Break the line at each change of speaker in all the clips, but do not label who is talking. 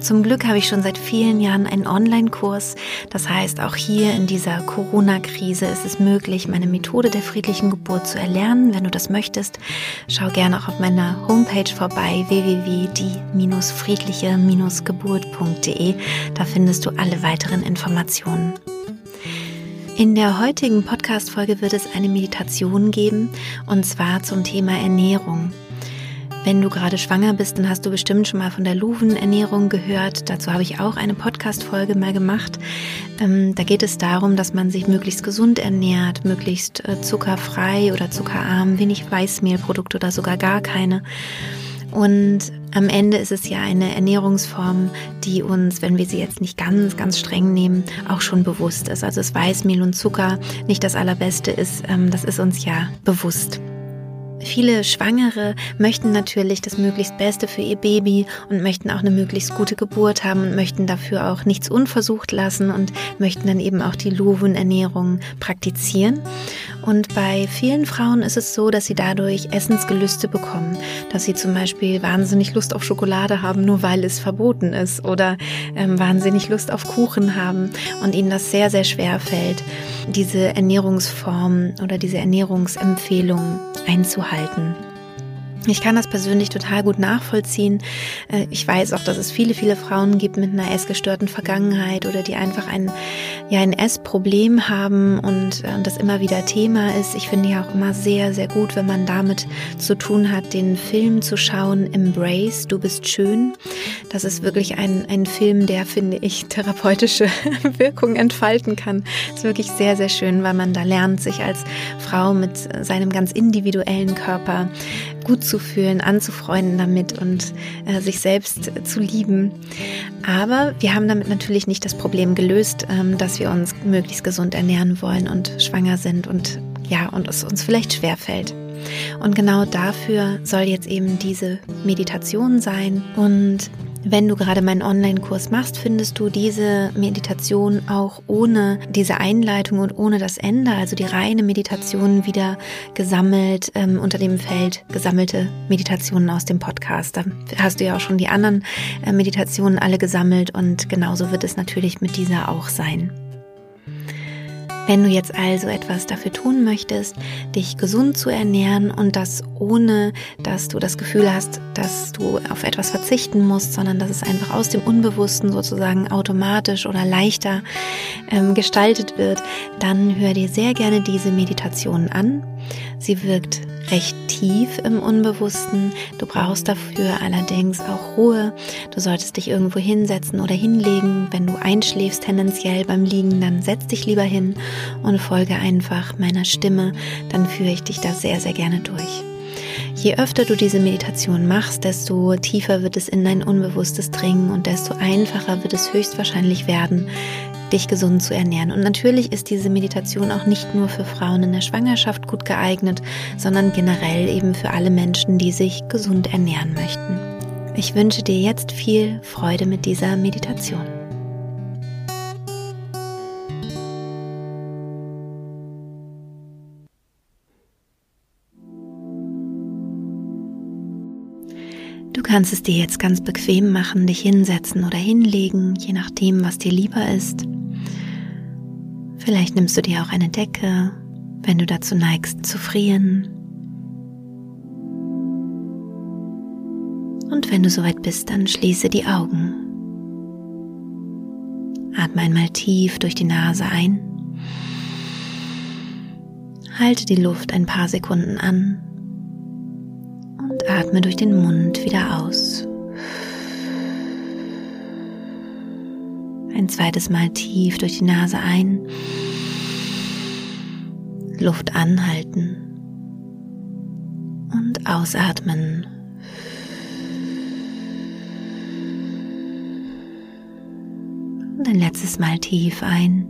Zum Glück habe ich schon seit vielen Jahren einen Online-Kurs. Das heißt, auch hier in dieser Corona-Krise ist es möglich, meine Methode der friedlichen Geburt zu erlernen. Wenn du das möchtest, schau gerne auch auf meiner Homepage vorbei www.die-friedliche-geburt.de. Da findest du alle weiteren Informationen. In der heutigen Podcast-Folge wird es eine Meditation geben und zwar zum Thema Ernährung. Wenn du gerade schwanger bist, dann hast du bestimmt schon mal von der Luvenernährung gehört. Dazu habe ich auch eine Podcast-Folge mal gemacht. Ähm, da geht es darum, dass man sich möglichst gesund ernährt, möglichst äh, zuckerfrei oder zuckerarm, wenig Weißmehlprodukte oder sogar gar keine. Und am Ende ist es ja eine Ernährungsform, die uns, wenn wir sie jetzt nicht ganz, ganz streng nehmen, auch schon bewusst ist. Also das Weißmehl und Zucker nicht das Allerbeste ist, ähm, das ist uns ja bewusst. Viele Schwangere möchten natürlich das möglichst Beste für ihr Baby und möchten auch eine möglichst gute Geburt haben und möchten dafür auch nichts unversucht lassen und möchten dann eben auch die Luven-Ernährung praktizieren. Und bei vielen Frauen ist es so, dass sie dadurch Essensgelüste bekommen, dass sie zum Beispiel wahnsinnig Lust auf Schokolade haben, nur weil es verboten ist, oder ähm, wahnsinnig Lust auf Kuchen haben und ihnen das sehr, sehr schwer fällt, diese Ernährungsform oder diese Ernährungsempfehlung einzuhalten halten. Ich kann das persönlich total gut nachvollziehen. Äh, ich weiß auch, dass es viele, viele Frauen gibt mit einer essgestörten Vergangenheit oder die einfach ein, ja, ein Essproblem haben und, äh, das immer wieder Thema ist. Ich finde ja auch immer sehr, sehr gut, wenn man damit zu tun hat, den Film zu schauen, Embrace, du bist schön. Das ist wirklich ein, ein Film, der, finde ich, therapeutische Wirkung entfalten kann. ist wirklich sehr, sehr schön, weil man da lernt, sich als Frau mit seinem ganz individuellen Körper gut zu fühlen, anzufreunden damit und äh, sich selbst zu lieben. Aber wir haben damit natürlich nicht das Problem gelöst, ähm, dass wir uns möglichst gesund ernähren wollen und schwanger sind und ja, und es uns vielleicht schwer fällt. Und genau dafür soll jetzt eben diese Meditation sein und wenn du gerade meinen Online-Kurs machst, findest du diese Meditation auch ohne diese Einleitung und ohne das Ende, also die reine Meditation wieder gesammelt ähm, unter dem Feld gesammelte Meditationen aus dem Podcast. Da hast du ja auch schon die anderen äh, Meditationen alle gesammelt und genauso wird es natürlich mit dieser auch sein. Wenn du jetzt also etwas dafür tun möchtest, dich gesund zu ernähren und das ohne, dass du das Gefühl hast, dass du auf etwas verzichten musst, sondern dass es einfach aus dem Unbewussten sozusagen automatisch oder leichter ähm, gestaltet wird, dann hör dir sehr gerne diese Meditation an. Sie wirkt recht tief im Unbewussten. Du brauchst dafür allerdings auch Ruhe. Du solltest dich irgendwo hinsetzen oder hinlegen. Wenn du einschläfst, tendenziell beim Liegen, dann setz dich lieber hin und folge einfach meiner Stimme. Dann führe ich dich da sehr, sehr gerne durch. Je öfter du diese Meditation machst, desto tiefer wird es in dein Unbewusstes dringen und desto einfacher wird es höchstwahrscheinlich werden, dich gesund zu ernähren. Und natürlich ist diese Meditation auch nicht nur für Frauen in der Schwangerschaft gut geeignet, sondern generell eben für alle Menschen, die sich gesund ernähren möchten. Ich wünsche dir jetzt viel Freude mit dieser Meditation. Kannst es dir jetzt ganz bequem machen, dich hinsetzen oder hinlegen, je nachdem, was dir lieber ist. Vielleicht nimmst du dir auch eine Decke, wenn du dazu neigst zu frieren. Und wenn du soweit bist, dann schließe die Augen. Atme einmal tief durch die Nase ein. Halte die Luft ein paar Sekunden an atme durch den Mund wieder aus. Ein zweites Mal tief durch die Nase ein. Luft anhalten. Und ausatmen. Und ein letztes Mal tief ein.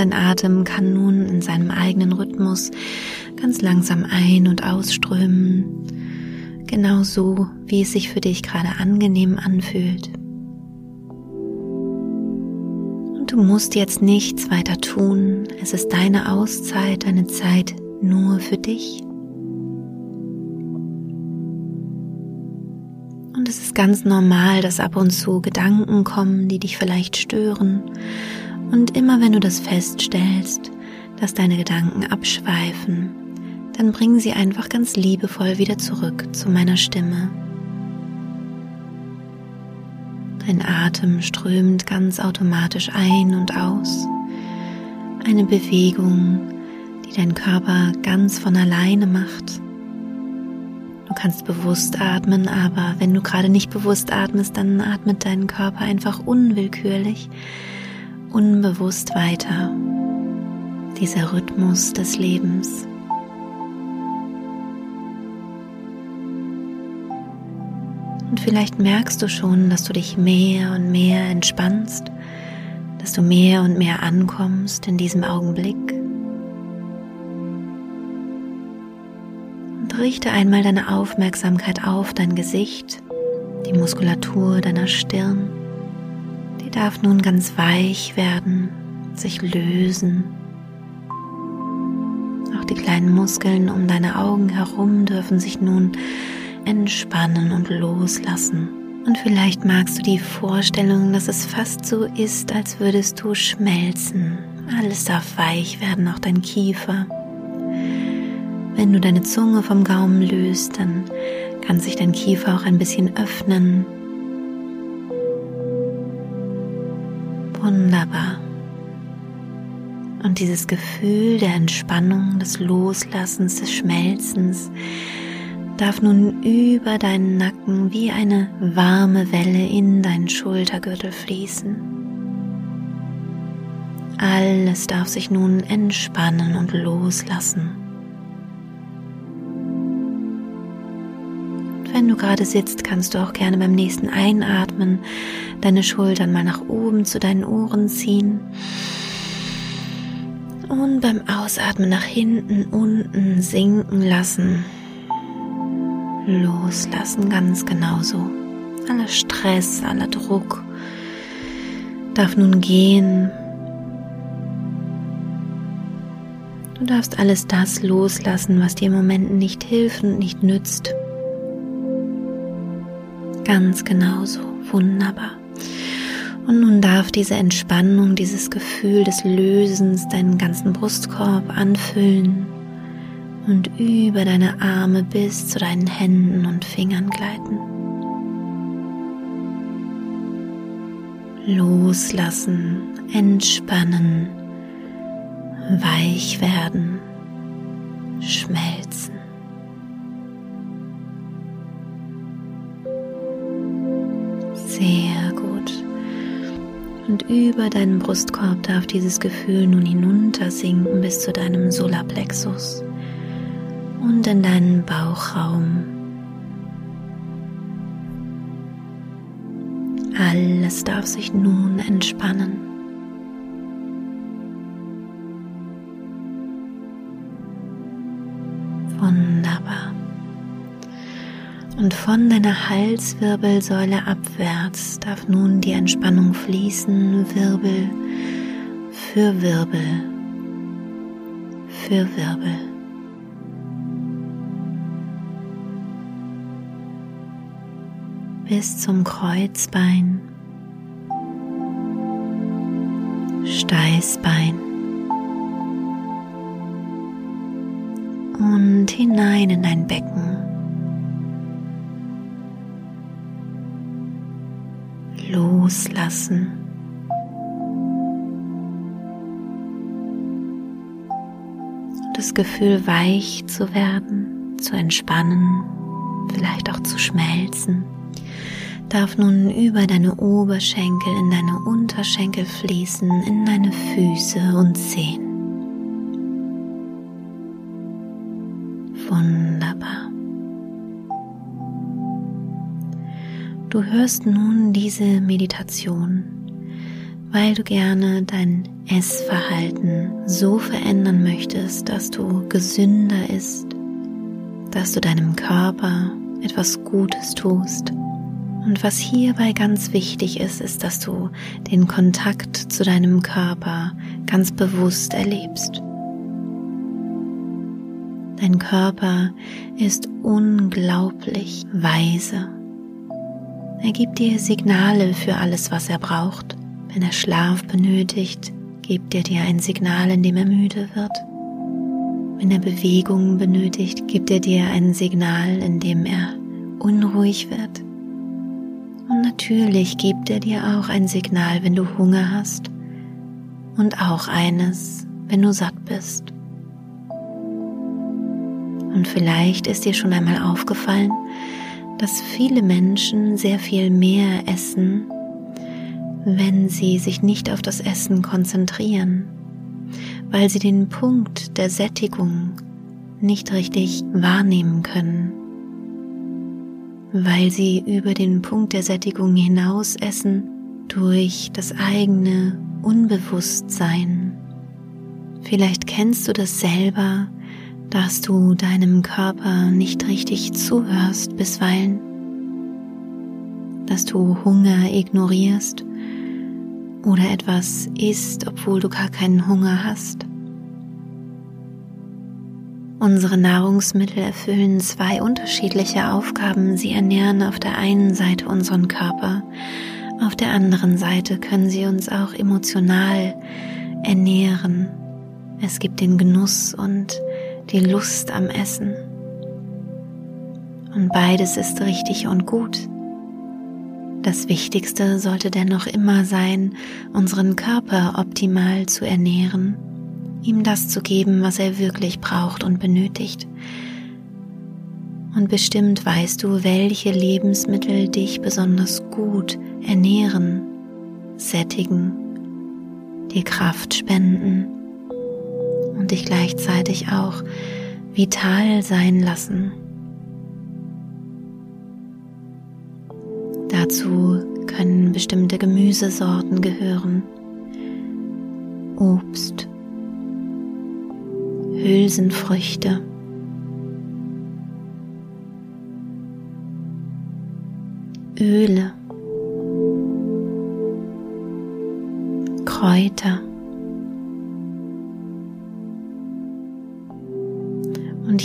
Dein Atem kann nun in seinem eigenen Rhythmus ganz langsam ein- und ausströmen, genau so, wie es sich für dich gerade angenehm anfühlt. Und du musst jetzt nichts weiter tun. Es ist deine Auszeit, deine Zeit nur für dich. Und es ist ganz normal, dass ab und zu Gedanken kommen, die dich vielleicht stören. Und immer wenn du das feststellst, dass deine Gedanken abschweifen, dann bring sie einfach ganz liebevoll wieder zurück zu meiner Stimme. Dein Atem strömt ganz automatisch ein und aus. Eine Bewegung, die dein Körper ganz von alleine macht. Du kannst bewusst atmen, aber wenn du gerade nicht bewusst atmest, dann atmet dein Körper einfach unwillkürlich, unbewusst weiter. Dieser Rhythmus des Lebens. Und vielleicht merkst du schon, dass du dich mehr und mehr entspannst, dass du mehr und mehr ankommst in diesem Augenblick. richte einmal deine Aufmerksamkeit auf dein Gesicht, die Muskulatur deiner Stirn. Die darf nun ganz weich werden, sich lösen. Auch die kleinen Muskeln um deine Augen herum dürfen sich nun entspannen und loslassen. Und vielleicht magst du die Vorstellung, dass es fast so ist, als würdest du schmelzen. Alles darf weich werden, auch dein Kiefer. Wenn du deine Zunge vom Gaumen löst, dann kann sich dein Kiefer auch ein bisschen öffnen. Wunderbar. Und dieses Gefühl der Entspannung, des Loslassens, des Schmelzens darf nun über deinen Nacken wie eine warme Welle in deinen Schultergürtel fließen. Alles darf sich nun entspannen und loslassen. Du gerade sitzt, kannst du auch gerne beim nächsten Einatmen deine Schultern mal nach oben zu deinen Ohren ziehen. Und beim Ausatmen nach hinten, unten sinken lassen. Loslassen ganz genauso. Aller Stress, aller Druck darf nun gehen. Du darfst alles das loslassen, was dir im Moment nicht hilft und nicht nützt. Ganz genauso. Wunderbar. Und nun darf diese Entspannung, dieses Gefühl des Lösens deinen ganzen Brustkorb anfüllen und über deine Arme bis zu deinen Händen und Fingern gleiten. Loslassen, entspannen, weich werden, schmelzen. Sehr gut. Und über deinen Brustkorb darf dieses Gefühl nun hinuntersinken bis zu deinem Solarplexus und in deinen Bauchraum. Alles darf sich nun entspannen. Und von deiner Halswirbelsäule abwärts darf nun die Entspannung fließen, Wirbel für Wirbel für Wirbel. Bis zum Kreuzbein, Steißbein und hinein in dein Becken. Loslassen. Das Gefühl, weich zu werden, zu entspannen, vielleicht auch zu schmelzen, darf nun über deine Oberschenkel in deine Unterschenkel fließen, in deine Füße und Zehen. Wunderbar. Du hörst nun diese Meditation weil du gerne dein Essverhalten so verändern möchtest, dass du gesünder isst, dass du deinem Körper etwas Gutes tust. Und was hierbei ganz wichtig ist, ist, dass du den Kontakt zu deinem Körper ganz bewusst erlebst. Dein Körper ist unglaublich weise. Er gibt dir Signale für alles, was er braucht. Wenn er Schlaf benötigt, gibt er dir ein Signal, in dem er müde wird. Wenn er Bewegung benötigt, gibt er dir ein Signal, in dem er unruhig wird. Und natürlich gibt er dir auch ein Signal, wenn du Hunger hast und auch eines, wenn du satt bist. Und vielleicht ist dir schon einmal aufgefallen, dass viele Menschen sehr viel mehr essen, wenn sie sich nicht auf das Essen konzentrieren, weil sie den Punkt der Sättigung nicht richtig wahrnehmen können, weil sie über den Punkt der Sättigung hinaus essen durch das eigene Unbewusstsein. Vielleicht kennst du das selber, dass du deinem Körper nicht richtig zuhörst bisweilen, dass du Hunger ignorierst oder etwas isst, obwohl du gar keinen Hunger hast. Unsere Nahrungsmittel erfüllen zwei unterschiedliche Aufgaben. Sie ernähren auf der einen Seite unseren Körper, auf der anderen Seite können sie uns auch emotional ernähren. Es gibt den Genuss und die Lust am Essen. Und beides ist richtig und gut. Das Wichtigste sollte dennoch immer sein, unseren Körper optimal zu ernähren, ihm das zu geben, was er wirklich braucht und benötigt. Und bestimmt weißt du, welche Lebensmittel dich besonders gut ernähren, sättigen, dir Kraft spenden und dich gleichzeitig auch vital sein lassen. Dazu können bestimmte Gemüsesorten gehören, Obst, Hülsenfrüchte, Öle, Kräuter.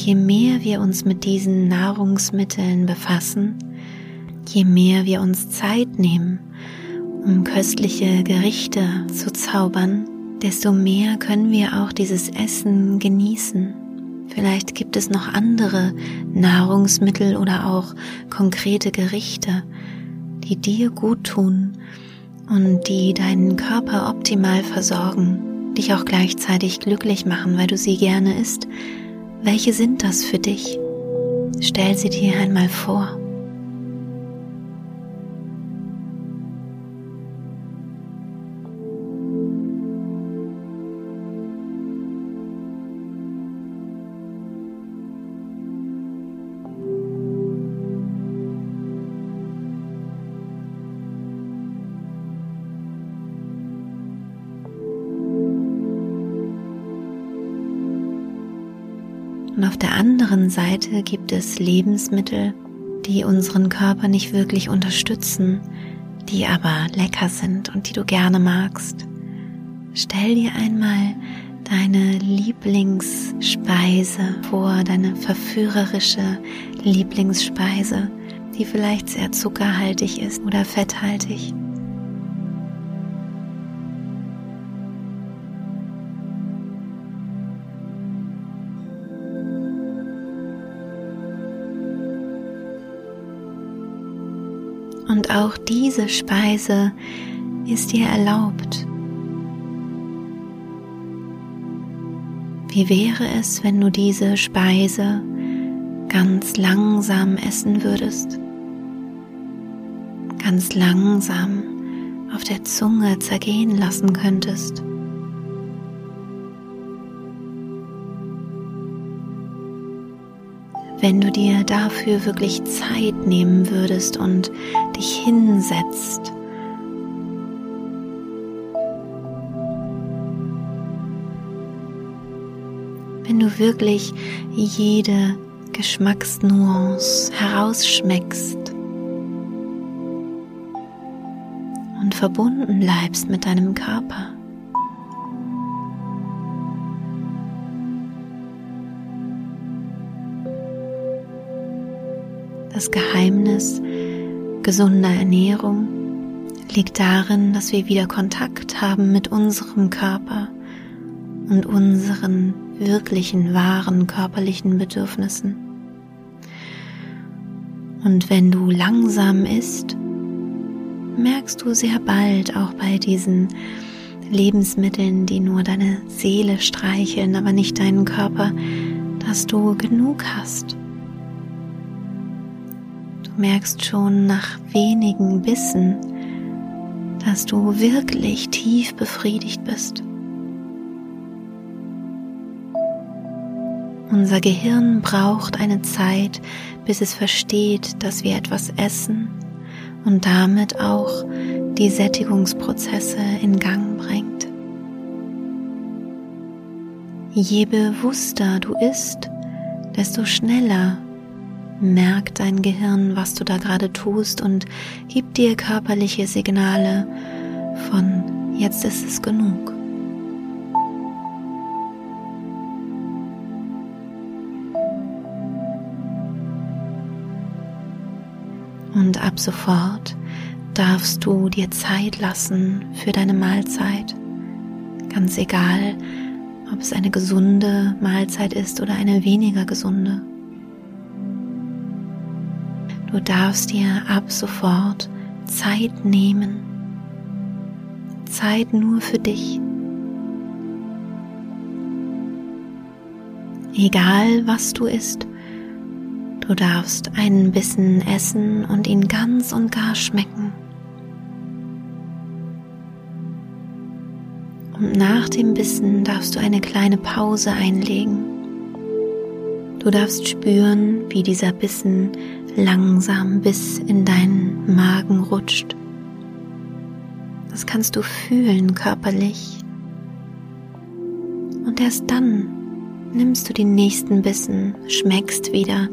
Je mehr wir uns mit diesen Nahrungsmitteln befassen, je mehr wir uns Zeit nehmen, um köstliche Gerichte zu zaubern, desto mehr können wir auch dieses Essen genießen. Vielleicht gibt es noch andere Nahrungsmittel oder auch konkrete Gerichte, die dir gut tun und die deinen Körper optimal versorgen, dich auch gleichzeitig glücklich machen, weil du sie gerne isst. Welche sind das für dich? Stell sie dir einmal vor. Der anderen Seite gibt es Lebensmittel, die unseren Körper nicht wirklich unterstützen, die aber lecker sind und die du gerne magst. Stell dir einmal deine Lieblingsspeise vor, deine verführerische Lieblingsspeise, die vielleicht sehr zuckerhaltig ist oder fetthaltig. Auch diese Speise ist dir erlaubt. Wie wäre es, wenn du diese Speise ganz langsam essen würdest? Ganz langsam auf der Zunge zergehen lassen könntest. wenn du dir dafür wirklich Zeit nehmen würdest und dich hinsetzt. Wenn du wirklich jede Geschmacksnuance herausschmeckst und verbunden bleibst mit deinem Körper. Das Geheimnis gesunder Ernährung liegt darin, dass wir wieder Kontakt haben mit unserem Körper und unseren wirklichen, wahren körperlichen Bedürfnissen. Und wenn du langsam isst, merkst du sehr bald auch bei diesen Lebensmitteln, die nur deine Seele streicheln, aber nicht deinen Körper, dass du genug hast. Merkst schon nach wenigen Bissen, dass du wirklich tief befriedigt bist. Unser Gehirn braucht eine Zeit, bis es versteht, dass wir etwas essen und damit auch die Sättigungsprozesse in Gang bringt. Je bewusster du isst, desto schneller merkt dein Gehirn, was du da gerade tust und gibt dir körperliche Signale von jetzt ist es genug. Und ab sofort darfst du dir Zeit lassen für deine Mahlzeit. Ganz egal, ob es eine gesunde Mahlzeit ist oder eine weniger gesunde. Du darfst dir ab sofort Zeit nehmen. Zeit nur für dich. Egal was du isst, Du darfst einen Bissen essen und ihn ganz und gar schmecken. Und nach dem Bissen darfst du eine kleine Pause einlegen. Du darfst spüren, wie dieser Bissen langsam bis in deinen Magen rutscht. Das kannst du fühlen körperlich. Und erst dann nimmst du den nächsten Bissen, schmeckst wieder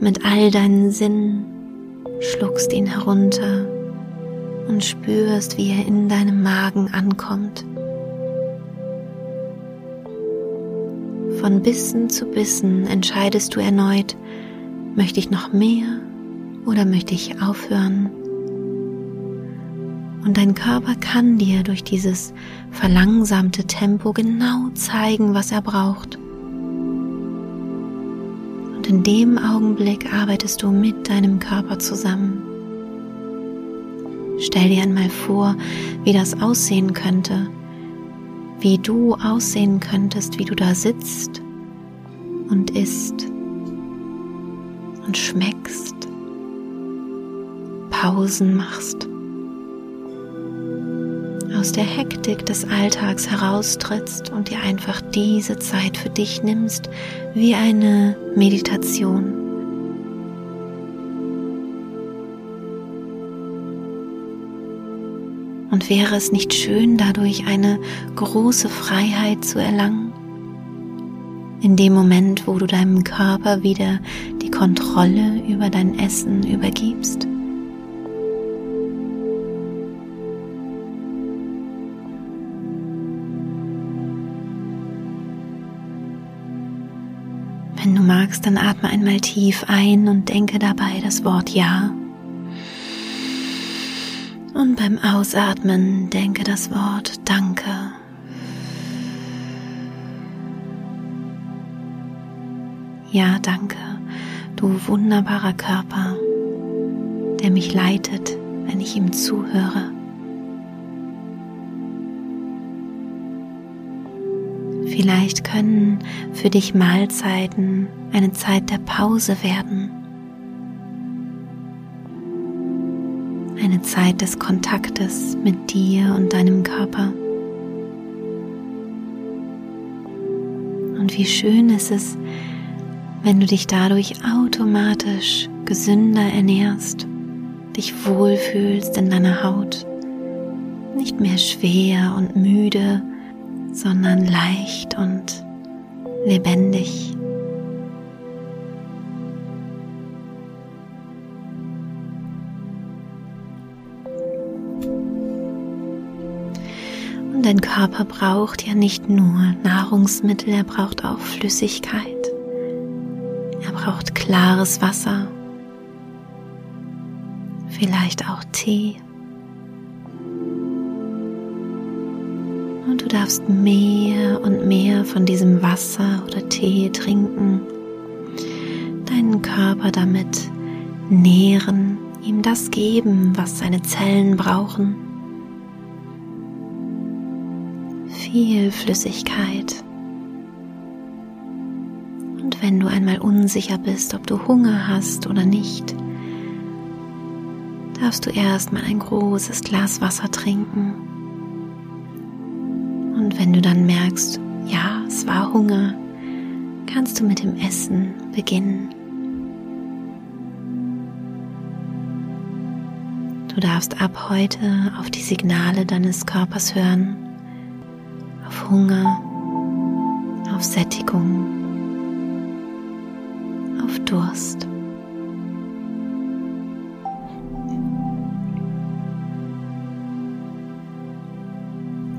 mit all deinen Sinnen, schluckst ihn herunter und spürst, wie er in deinem Magen ankommt. Von Bissen zu Bissen entscheidest du erneut, möchte ich noch mehr oder möchte ich aufhören? Und dein Körper kann dir durch dieses verlangsamte Tempo genau zeigen, was er braucht. Und in dem Augenblick arbeitest du mit deinem Körper zusammen. Stell dir einmal vor, wie das aussehen könnte, wie du aussehen könntest, wie du da sitzt und isst und schmeckst, Pausen machst aus der Hektik des Alltags heraustrittst und dir einfach diese Zeit für dich nimmst wie eine Meditation. Und wäre es nicht schön, dadurch eine große Freiheit zu erlangen? In dem Moment, wo du deinem Körper wieder die Kontrolle über dein Essen übergibst? Wenn du magst, dann atme einmal tief ein und denke dabei das Wort Ja. Und beim Ausatmen denke das Wort Danke. Ja, danke, du wunderbarer Körper, der mich leitet, wenn ich ihm zuhöre. Vielleicht können für dich Mahlzeiten eine Zeit der Pause werden. Eine Zeit des Kontaktes mit dir und deinem Körper. Und wie schön ist es, wenn du dich dadurch automatisch gesünder ernährst, dich wohlfühlst in deiner Haut, nicht mehr schwer und müde, sondern leicht und lebendig. Und dein Körper braucht ja nicht nur Nahrungsmittel, er braucht auch Flüssigkeit. Braucht klares Wasser, vielleicht auch Tee. Und du darfst mehr und mehr von diesem Wasser oder Tee trinken, deinen Körper damit nähren, ihm das geben, was seine Zellen brauchen. Viel Flüssigkeit. Wenn du einmal unsicher bist, ob du Hunger hast oder nicht, darfst du erstmal ein großes Glas Wasser trinken. Und wenn du dann merkst, ja, es war Hunger, kannst du mit dem Essen beginnen. Du darfst ab heute auf die Signale deines Körpers hören, auf Hunger, auf Sättigung, Durst.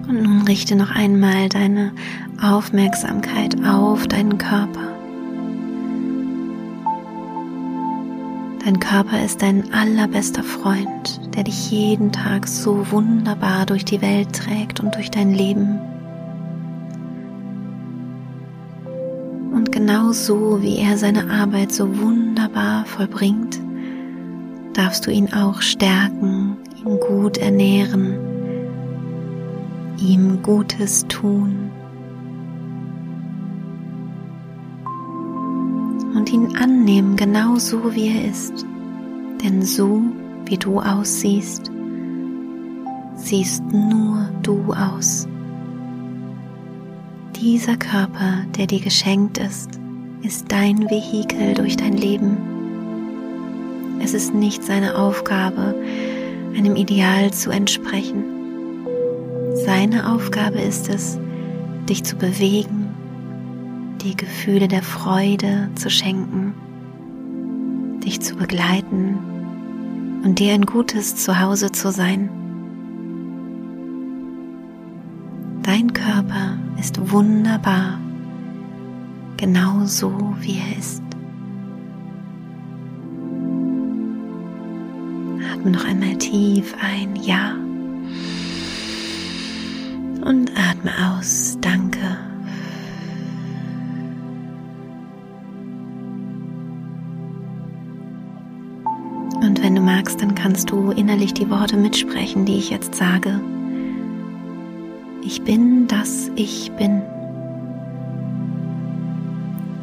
Und nun richte noch einmal deine Aufmerksamkeit auf deinen Körper. Dein Körper ist dein allerbester Freund, der dich jeden Tag so wunderbar durch die Welt trägt und durch dein Leben. Genau so, wie er seine Arbeit so wunderbar vollbringt, darfst du ihn auch stärken, ihn gut ernähren ihm Gutes tun und ihn annehmen, genau so wie er ist. Denn so wie du aussiehst, siehst nur du aus. Dieser Körper, der dir geschenkt ist, ist dein Vehikel durch dein Leben. Es ist nicht seine Aufgabe, einem Ideal zu entsprechen seine Aufgabe ist es, dich zu bewegen, die Gefühle der Freude zu schenken, dich zu begleiten und dir ein gutes Zuhause zu sein. Dein Körper ist wunderbar, genau so wie er ist. Atme noch einmal tief ein Ja und atme aus. Danke. Und wenn du magst, dann kannst du innerlich die Worte mitsprechen, die ich jetzt sage. Ich bin das Ich bin.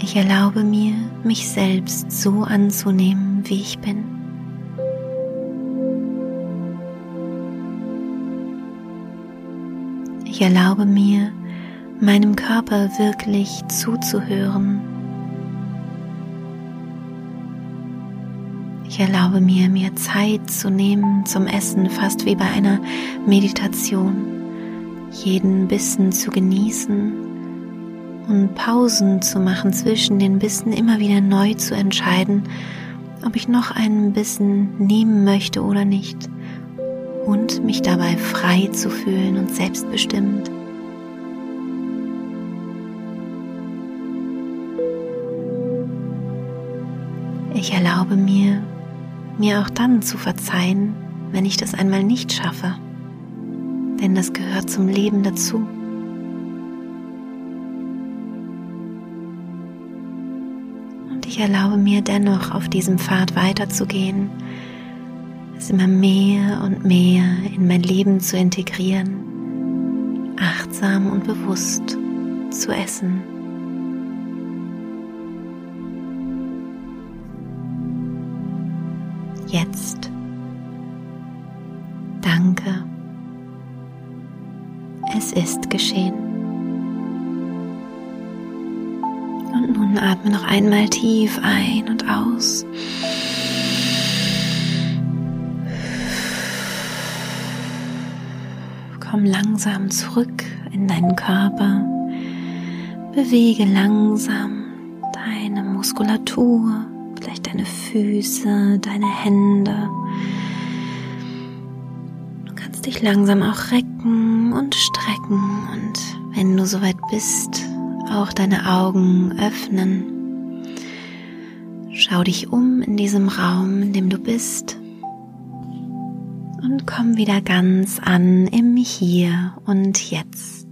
Ich erlaube mir, mich selbst so anzunehmen, wie ich bin. Ich erlaube mir, meinem Körper wirklich zuzuhören. Ich erlaube mir, mir Zeit zu nehmen zum Essen, fast wie bei einer Meditation, jeden Bissen zu genießen und Pausen zu machen zwischen den Bissen, immer wieder neu zu entscheiden, ob ich noch einen Bissen nehmen möchte oder nicht und mich dabei frei zu fühlen und selbstbestimmt. Ich erlaube mir, mir auch dann zu verzeihen, wenn ich das einmal nicht schaffe, denn das gehört zum Leben dazu. Und ich erlaube mir dennoch auf diesem Pfad weiterzugehen, es immer mehr und mehr in mein Leben zu integrieren, achtsam und bewusst zu essen. Jetzt. Ist geschehen. Und nun atme noch einmal tief ein und aus. komm langsam zurück in deinen Körper. bewege langsam deine Muskulatur, vielleicht deine Füße, deine Hände. Du kannst dich langsam auch recken und strecken wenn du soweit bist, auch deine Augen öffnen. Schau dich um in diesem Raum, in dem du bist und komm wieder ganz an im Hier und Jetzt.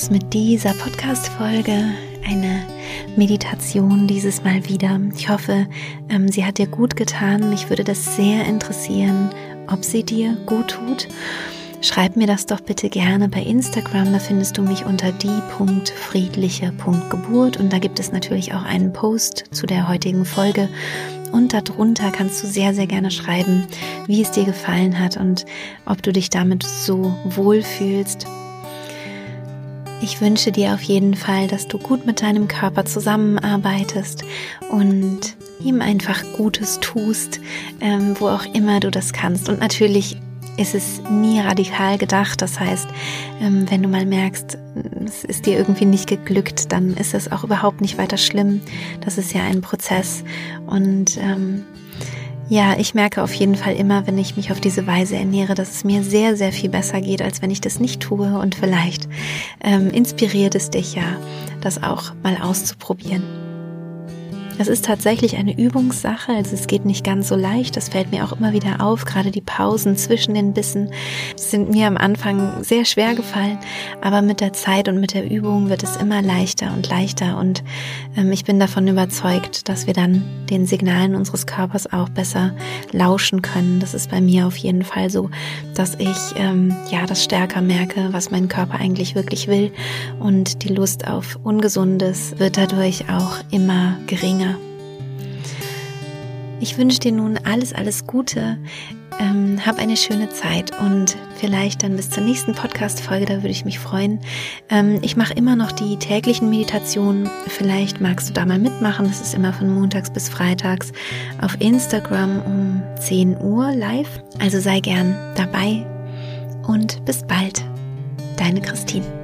Das war's mit dieser Podcast-Folge. Eine Meditation dieses Mal wieder. Ich hoffe, ähm, sie hat dir gut getan. Mich würde das sehr interessieren, ob sie dir gut tut. Schreib mir das doch bitte gerne bei Instagram. Da findest du mich unter die.friedliche.geburt und da gibt es natürlich auch einen Post zu der heutigen Folge. Und darunter kannst du sehr, sehr gerne schreiben, wie es dir gefallen hat und ob du dich damit so wohl fühlst ich wünsche dir auf jeden Fall, dass du gut mit deinem Körper zusammenarbeitest und ihm einfach Gutes tust, ähm, wo auch immer du das kannst. Und natürlich ist es nie radikal gedacht. Das heißt, ähm, wenn du mal merkst, es ist dir irgendwie nicht geglückt, dann ist es auch überhaupt nicht weiter schlimm. Das ist ja ein Prozess und ähm, ja, ich merke auf jeden Fall immer, wenn ich mich auf diese Weise ernähre, dass es mir sehr, sehr viel besser geht, als wenn ich das nicht tue. Und vielleicht ähm, inspiriert es dich ja, das auch mal auszuprobieren. Es ist tatsächlich eine Übungssache, also es geht nicht ganz so leicht, das fällt mir auch immer wieder auf, gerade die Pausen zwischen den Bissen sind mir am Anfang sehr schwer gefallen, aber mit der Zeit und mit der Übung wird es immer leichter und leichter. Und ähm, ich bin davon überzeugt, dass wir dann den Signalen unseres Körpers auch besser lauschen können. Das ist bei mir auf jeden Fall so, dass ich ähm, ja das stärker merke, was mein Körper eigentlich wirklich will. Und die Lust auf Ungesundes wird dadurch auch immer geringer. Ich wünsche dir nun alles, alles Gute. Ähm, hab eine schöne Zeit und vielleicht dann bis zur nächsten Podcast-Folge, da würde ich mich freuen. Ähm, ich mache immer noch die täglichen Meditationen. Vielleicht magst du da mal mitmachen. Das ist immer von montags bis freitags auf Instagram um 10 Uhr live. Also sei gern dabei und bis bald. Deine Christine.